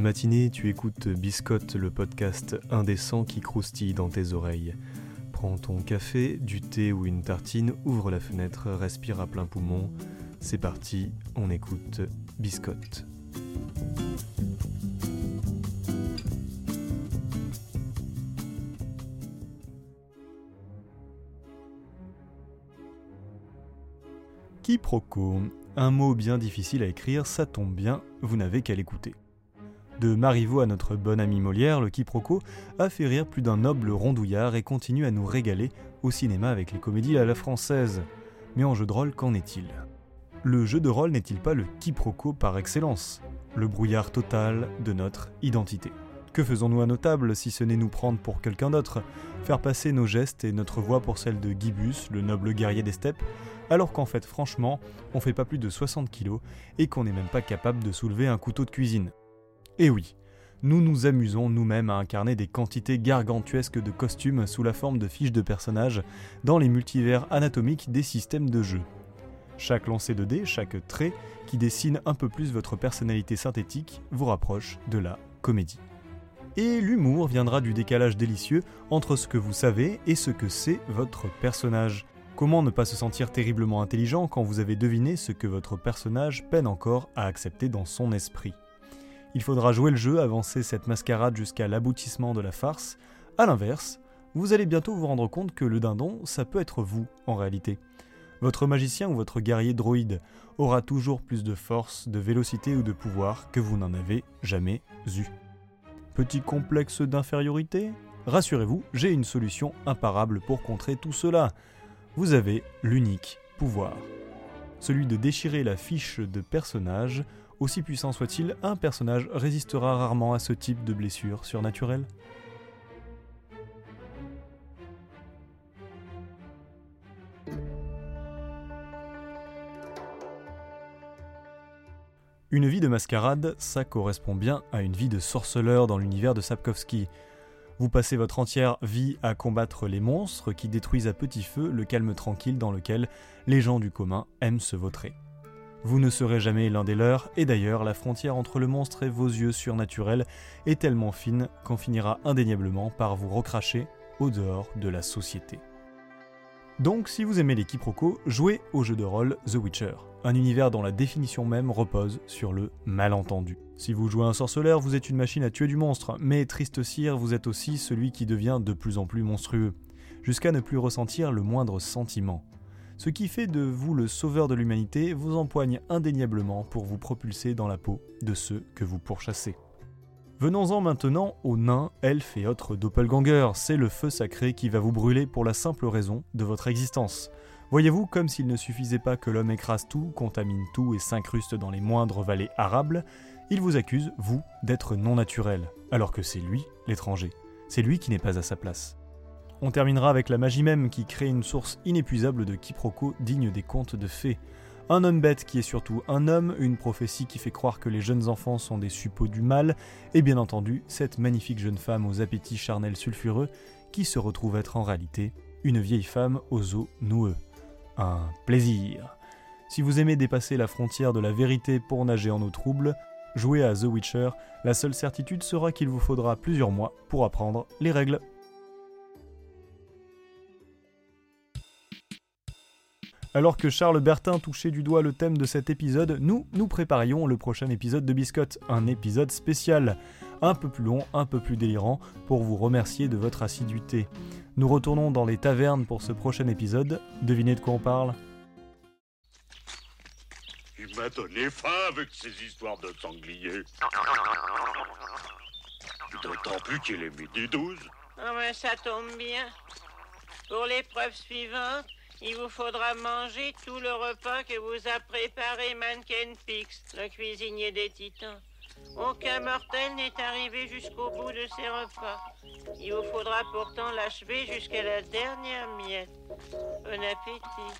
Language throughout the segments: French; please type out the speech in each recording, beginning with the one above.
matinée, tu écoutes Biscotte, le podcast indécent qui croustille dans tes oreilles. Prends ton café, du thé ou une tartine, ouvre la fenêtre, respire à plein poumon. C'est parti, on écoute Biscotte. Quiproquo, un mot bien difficile à écrire, ça tombe bien, vous n'avez qu'à l'écouter. De Marivaux à notre bon ami Molière, le quiproquo a fait rire plus d'un noble rondouillard et continue à nous régaler au cinéma avec les comédies à la française. Mais en jeu de rôle, qu'en est-il? Le jeu de rôle n'est-il pas le quiproquo par excellence? Le brouillard total de notre identité. Que faisons-nous à nos tables si ce n'est nous prendre pour quelqu'un d'autre? Faire passer nos gestes et notre voix pour celle de Gibus, le noble guerrier des steppes, alors qu'en fait, franchement, on fait pas plus de 60 kilos et qu'on n'est même pas capable de soulever un couteau de cuisine. Et oui, nous nous amusons nous-mêmes à incarner des quantités gargantuesques de costumes sous la forme de fiches de personnages dans les multivers anatomiques des systèmes de jeu. Chaque lancé de dés, chaque trait qui dessine un peu plus votre personnalité synthétique vous rapproche de la comédie. Et l'humour viendra du décalage délicieux entre ce que vous savez et ce que c'est votre personnage. Comment ne pas se sentir terriblement intelligent quand vous avez deviné ce que votre personnage peine encore à accepter dans son esprit? Il faudra jouer le jeu, avancer cette mascarade jusqu'à l'aboutissement de la farce. A l'inverse, vous allez bientôt vous rendre compte que le dindon, ça peut être vous en réalité. Votre magicien ou votre guerrier droïde aura toujours plus de force, de vélocité ou de pouvoir que vous n'en avez jamais eu. Petit complexe d'infériorité? Rassurez-vous, j'ai une solution imparable pour contrer tout cela. Vous avez l'unique pouvoir. Celui de déchirer la fiche de personnage. Aussi puissant soit-il, un personnage résistera rarement à ce type de blessure surnaturelle. Une vie de mascarade, ça correspond bien à une vie de sorceleur dans l'univers de Sapkowski. Vous passez votre entière vie à combattre les monstres qui détruisent à petit feu le calme tranquille dans lequel les gens du commun aiment se vautrer. Vous ne serez jamais l'un des leurs, et d'ailleurs la frontière entre le monstre et vos yeux surnaturels est tellement fine qu'on finira indéniablement par vous recracher au dehors de la société. Donc, si vous aimez les quiproquos, jouez au jeu de rôle The Witcher, un univers dont la définition même repose sur le malentendu. Si vous jouez un sorceleur, vous êtes une machine à tuer du monstre, mais triste cire, vous êtes aussi celui qui devient de plus en plus monstrueux, jusqu'à ne plus ressentir le moindre sentiment. Ce qui fait de vous le sauveur de l'humanité vous empoigne indéniablement pour vous propulser dans la peau de ceux que vous pourchassez. Venons-en maintenant aux nains, elfes et autres doppelgangers. C'est le feu sacré qui va vous brûler pour la simple raison de votre existence. Voyez-vous, comme s'il ne suffisait pas que l'homme écrase tout, contamine tout et s'incruste dans les moindres vallées arables, il vous accuse, vous, d'être non naturel, alors que c'est lui, l'étranger. C'est lui qui n'est pas à sa place. On terminera avec la magie même qui crée une source inépuisable de quiproquos digne des contes de fées. Un homme bête qui est surtout un homme, une prophétie qui fait croire que les jeunes enfants sont des suppôts du mal, et bien entendu cette magnifique jeune femme aux appétits charnels sulfureux qui se retrouve être en réalité une vieille femme aux os noueux. Un plaisir. Si vous aimez dépasser la frontière de la vérité pour nager en eau trouble, jouez à The Witcher, la seule certitude sera qu'il vous faudra plusieurs mois pour apprendre les règles. Alors que Charles Bertin touchait du doigt le thème de cet épisode, nous nous préparions le prochain épisode de Biscotte, un épisode spécial, un peu plus long, un peu plus délirant, pour vous remercier de votre assiduité. Nous retournons dans les tavernes pour ce prochain épisode. Devinez de quoi on parle? Il m'a donné faim avec ces histoires de sangliers. D'autant plus qu'il est midi 12. Ah mais ça tombe bien. Pour l'épreuve suivante, il vous faudra manger tout le repas que vous a préparé Manken Pix, le cuisinier des titans. Aucun mortel n'est arrivé jusqu'au bout de ses repas. Il vous faudra pourtant l'achever jusqu'à la dernière miette. Bon appétit.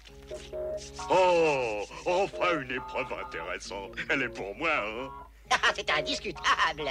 Oh, enfin une épreuve intéressante. Elle est pour moi, hein Ah, c'est indiscutable.